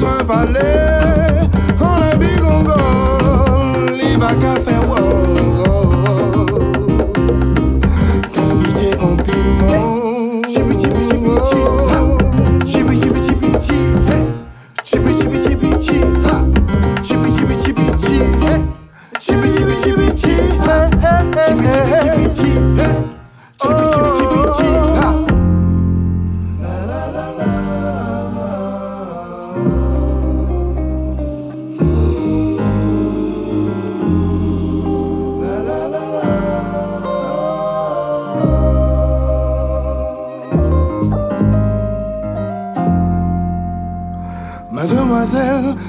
dans un palais, on la bigongole, il va café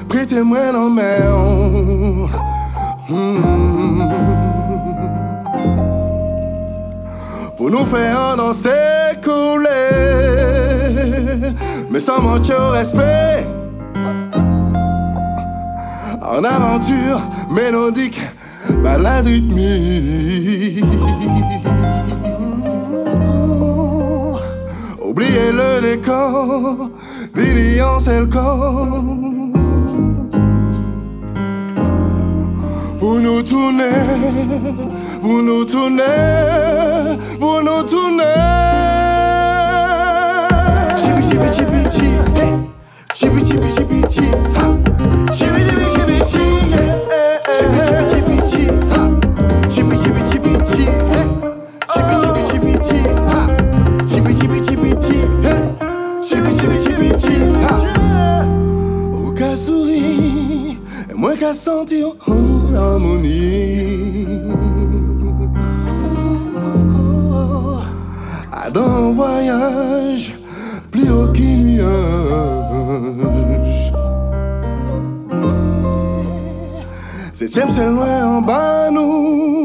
prêtez-moi nos mains. Hmm. Pour nous faire danser, couler, mais sans manquer au respect. En aventure mélodique, balade rythmique. Oubliez le décor, Billy en le corps. Pour nous tourner, pour nous tourner, pour nous tourner. Chibi chibi chibi chibi, chibi chibi chibi chibi. qu'à sentir en harmonie. À d'un voyage plus haut qu'un nuage. Septième, c'est loin en bas, nous.